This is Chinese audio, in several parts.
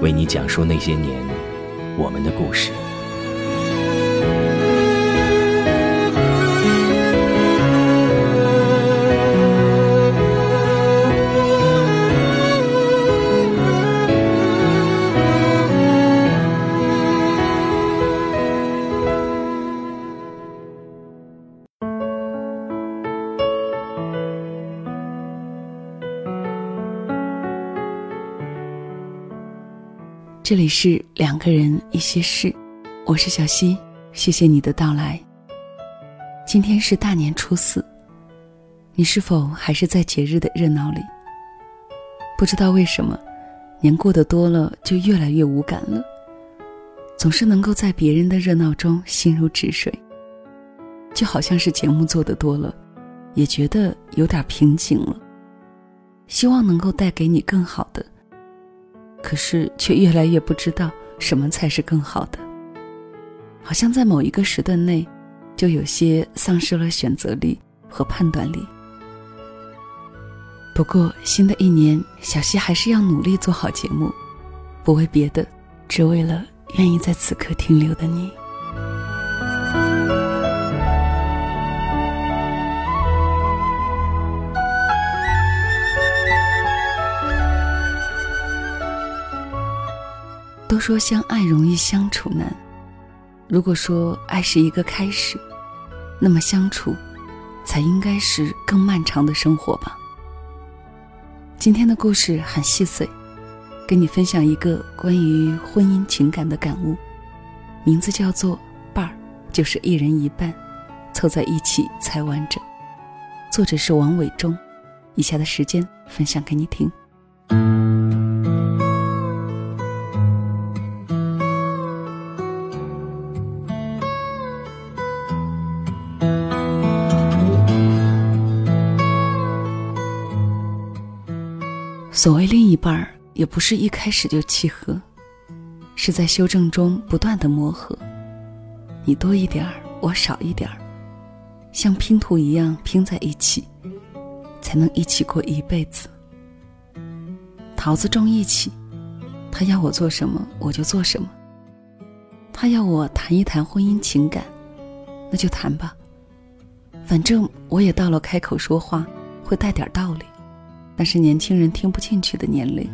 为你讲述那些年我们的故事。这里是两个人一些事，我是小溪，谢谢你的到来。今天是大年初四，你是否还是在节日的热闹里？不知道为什么，年过得多了就越来越无感了，总是能够在别人的热闹中心如止水，就好像是节目做的多了，也觉得有点瓶颈了。希望能够带给你更好的。可是却越来越不知道什么才是更好的，好像在某一个时段内，就有些丧失了选择力和判断力。不过新的一年，小溪还是要努力做好节目，不为别的，只为了愿意在此刻停留的你。都说相爱容易相处难，如果说爱是一个开始，那么相处，才应该是更漫长的生活吧。今天的故事很细碎，跟你分享一个关于婚姻情感的感悟，名字叫做“伴儿”，就是一人一半，凑在一起才完整。作者是王伟忠，以下的时间分享给你听。所谓另一半儿，也不是一开始就契合，是在修正中不断的磨合。你多一点儿，我少一点儿，像拼图一样拼在一起，才能一起过一辈子。桃子种一起，他要我做什么我就做什么。他要我谈一谈婚姻情感，那就谈吧，反正我也到了开口说话会带点道理。那是年轻人听不进去的年龄。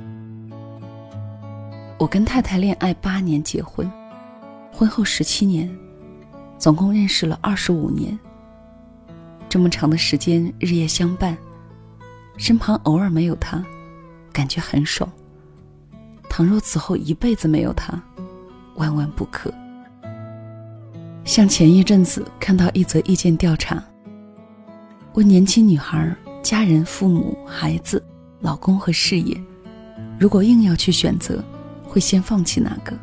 我跟太太恋爱八年，结婚，婚后十七年，总共认识了二十五年。这么长的时间，日夜相伴，身旁偶尔没有他，感觉很爽。倘若此后一辈子没有他，万万不可。像前一阵子看到一则意见调查，问年轻女孩。家人、父母、孩子、老公和事业，如果硬要去选择，会先放弃哪个？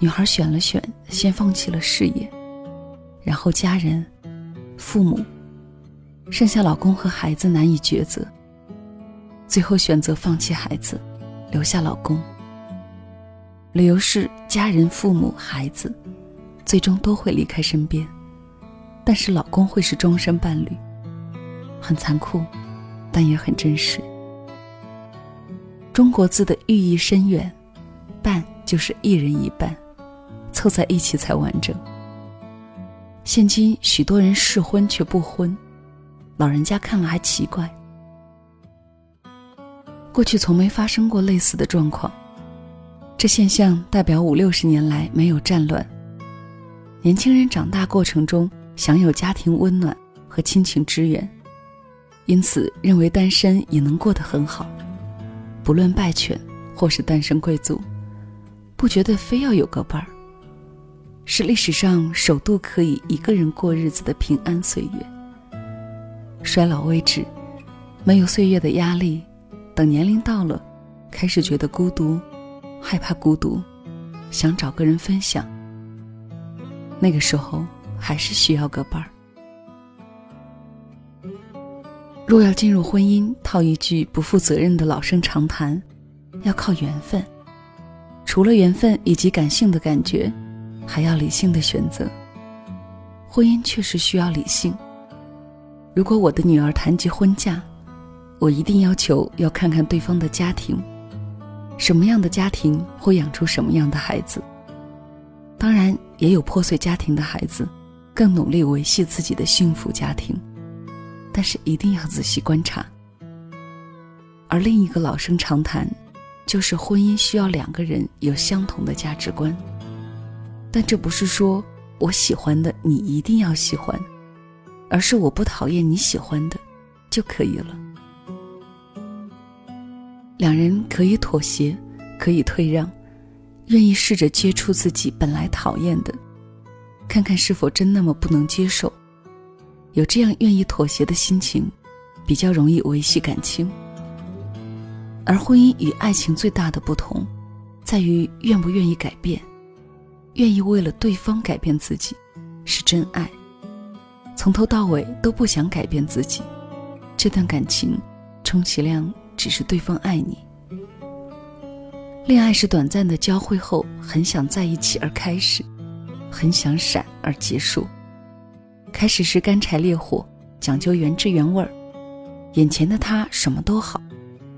女孩选了选，先放弃了事业，然后家人、父母，剩下老公和孩子难以抉择，最后选择放弃孩子，留下老公。理由是家人、父母、孩子，最终都会离开身边，但是老公会是终身伴侣。很残酷，但也很真实。中国字的寓意深远，半就是一人一半，凑在一起才完整。现今许多人适婚却不婚，老人家看了还奇怪。过去从没发生过类似的状况。这现象代表五六十年来没有战乱。年轻人长大过程中享有家庭温暖和亲情支援，因此认为单身也能过得很好，不论败犬或是单身贵族，不觉得非要有个伴儿。是历史上首度可以一个人过日子的平安岁月。衰老未至，没有岁月的压力，等年龄到了，开始觉得孤独，害怕孤独，想找个人分享。那个时候还是需要个伴儿。若要进入婚姻，套一句不负责任的老生常谈，要靠缘分。除了缘分以及感性的感觉。还要理性的选择。婚姻确实需要理性。如果我的女儿谈及婚嫁，我一定要求要看看对方的家庭，什么样的家庭会养出什么样的孩子。当然，也有破碎家庭的孩子，更努力维系自己的幸福家庭，但是一定要仔细观察。而另一个老生常谈，就是婚姻需要两个人有相同的价值观。但这不是说我喜欢的你一定要喜欢，而是我不讨厌你喜欢的就可以了。两人可以妥协，可以退让，愿意试着接触自己本来讨厌的，看看是否真那么不能接受。有这样愿意妥协的心情，比较容易维系感情。而婚姻与爱情最大的不同，在于愿不愿意改变。愿意为了对方改变自己，是真爱。从头到尾都不想改变自己，这段感情，充其量只是对方爱你。恋爱是短暂的交汇后，很想在一起而开始，很想闪而结束。开始是干柴烈火，讲究原汁原味儿。眼前的他什么都好，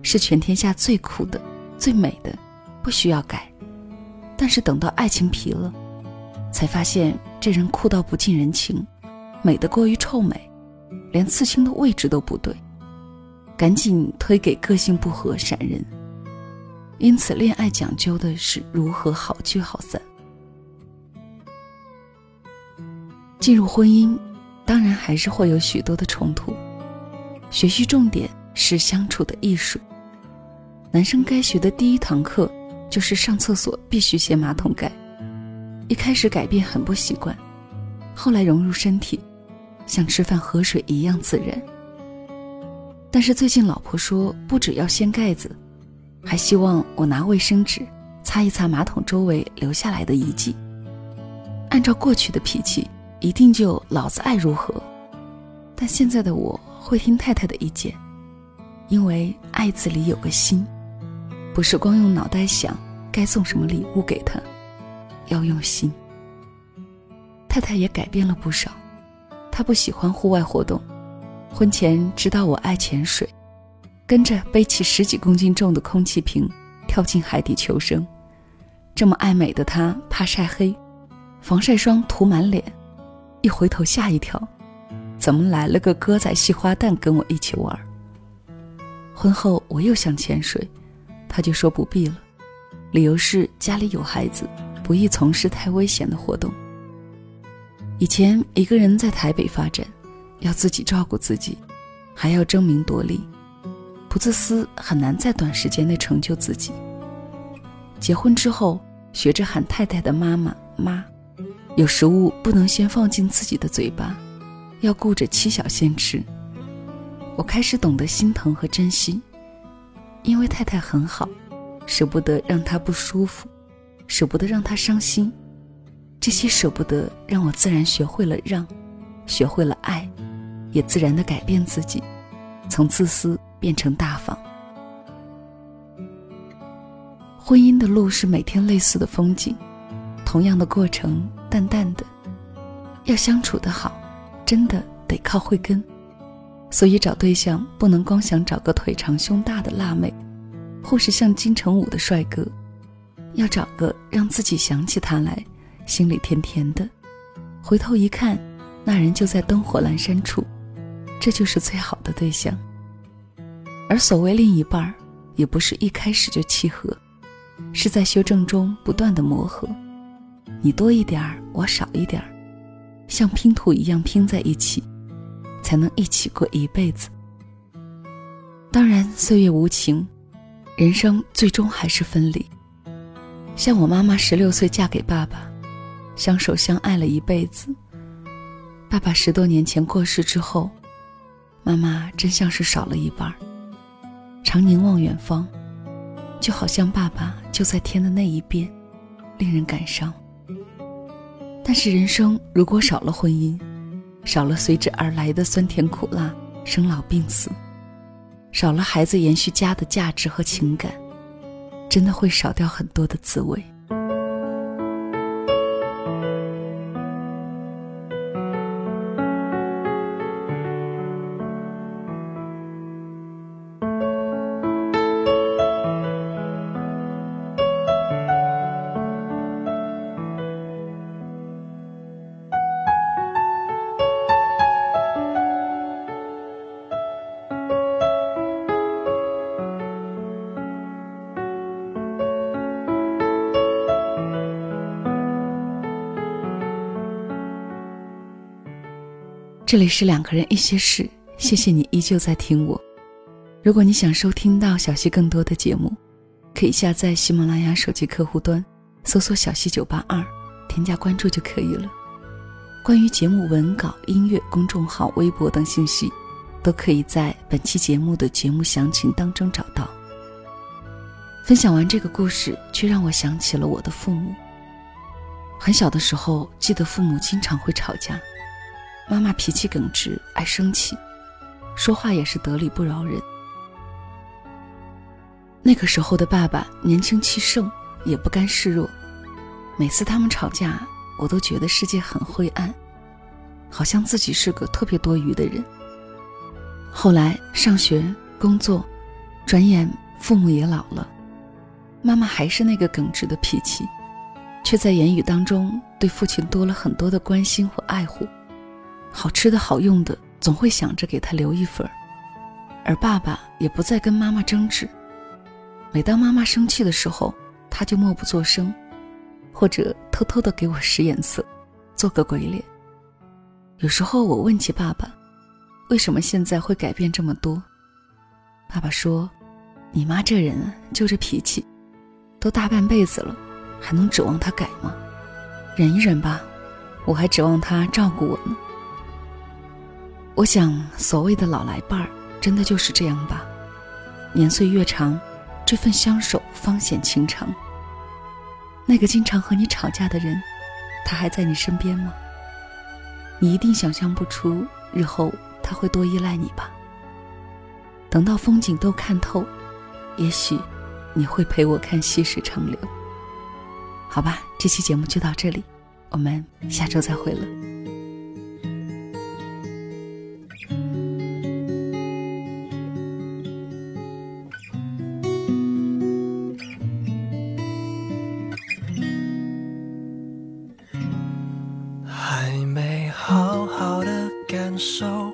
是全天下最酷的、最美的，不需要改。但是等到爱情疲了，才发现这人酷到不近人情，美得过于臭美，连刺青的位置都不对，赶紧推给个性不合闪人。因此，恋爱讲究的是如何好聚好散。进入婚姻，当然还是会有许多的冲突。学习重点是相处的艺术。男生该学的第一堂课。就是上厕所必须掀马桶盖，一开始改变很不习惯，后来融入身体，像吃饭喝水一样自然。但是最近老婆说，不只要掀盖子，还希望我拿卫生纸擦一擦马桶周围留下来的遗迹。按照过去的脾气，一定就老子爱如何。但现在的我会听太太的意见，因为爱字里有个心。不是光用脑袋想该送什么礼物给他，要用心。太太也改变了不少，她不喜欢户外活动，婚前知道我爱潜水，跟着背起十几公斤重的空气瓶跳进海底求生。这么爱美的她怕晒黑，防晒霜涂满脸，一回头吓一跳，怎么来了个哥仔戏花旦跟我一起玩？婚后我又想潜水。他就说不必了，理由是家里有孩子，不宜从事太危险的活动。以前一个人在台北发展，要自己照顾自己，还要争名夺利，不自私很难在短时间内成就自己。结婚之后，学着喊太太的妈妈妈，有食物不能先放进自己的嘴巴，要顾着妻小先吃。我开始懂得心疼和珍惜。因为太太很好，舍不得让她不舒服，舍不得让她伤心，这些舍不得让我自然学会了让，学会了爱，也自然的改变自己，从自私变成大方。婚姻的路是每天类似的风景，同样的过程，淡淡的，要相处的好，真的得靠慧根。所以找对象不能光想找个腿长胸大的辣妹，或是像金城武的帅哥，要找个让自己想起他来，心里甜甜的，回头一看，那人就在灯火阑珊处，这就是最好的对象。而所谓另一半儿，也不是一开始就契合，是在修正中不断的磨合。你多一点儿，我少一点儿，像拼图一样拼在一起，才能一起过一辈子。当然，岁月无情，人生最终还是分离。像我妈妈十六岁嫁给爸爸，相守相爱了一辈子。爸爸十多年前过世之后，妈妈真像是少了一半儿。常凝望远方，就好像爸爸就在天的那一边，令人感伤。但是人生如果少了婚姻，少了随之而来的酸甜苦辣、生老病死，少了孩子延续家的价值和情感，真的会少掉很多的滋味。这里是两个人一些事，谢谢你依旧在听我。如果你想收听到小溪更多的节目，可以下载喜马拉雅手机客户端，搜索“小溪九八二”，添加关注就可以了。关于节目文稿、音乐、公众号、微博等信息，都可以在本期节目的节目详情当中找到。分享完这个故事，却让我想起了我的父母。很小的时候，记得父母经常会吵架。妈妈脾气耿直，爱生气，说话也是得理不饶人。那个时候的爸爸年轻气盛，也不甘示弱。每次他们吵架，我都觉得世界很灰暗，好像自己是个特别多余的人。后来上学、工作，转眼父母也老了，妈妈还是那个耿直的脾气，却在言语当中对父亲多了很多的关心和爱护。好吃的好用的，总会想着给他留一份儿，而爸爸也不再跟妈妈争执。每当妈妈生气的时候，他就默不作声，或者偷偷的给我使眼色，做个鬼脸。有时候我问起爸爸，为什么现在会改变这么多？爸爸说：“你妈这人就这脾气，都大半辈子了，还能指望她改吗？忍一忍吧，我还指望她照顾我呢。”我想，所谓的老来伴儿，真的就是这样吧。年岁越长，这份相守方显情长。那个经常和你吵架的人，他还在你身边吗？你一定想象不出日后他会多依赖你吧。等到风景都看透，也许你会陪我看细水长流。好吧，这期节目就到这里，我们下周再会了。还没好好的感受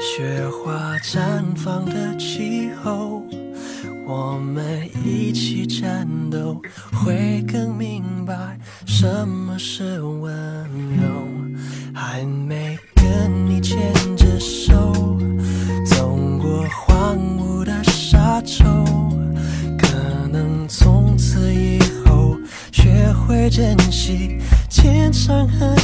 雪花绽放的气候，我们一起战斗，会更明白什么是温柔。还没跟你牵着手，走过荒芜的沙洲，可能从此以后学会珍惜天长和。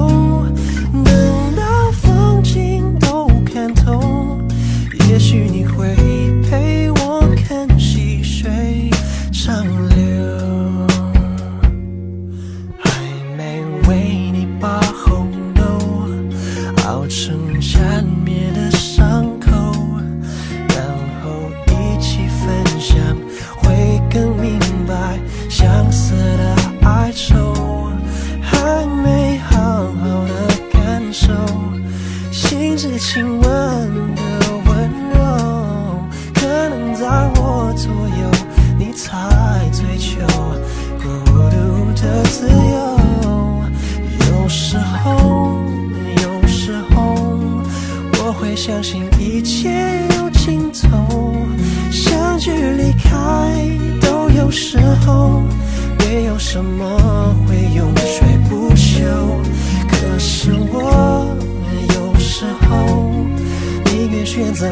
自由。有时候，有时候，我会相信一切有尽头，相聚离开都有时候，没有什么会永垂不朽。可是我有时候宁愿选择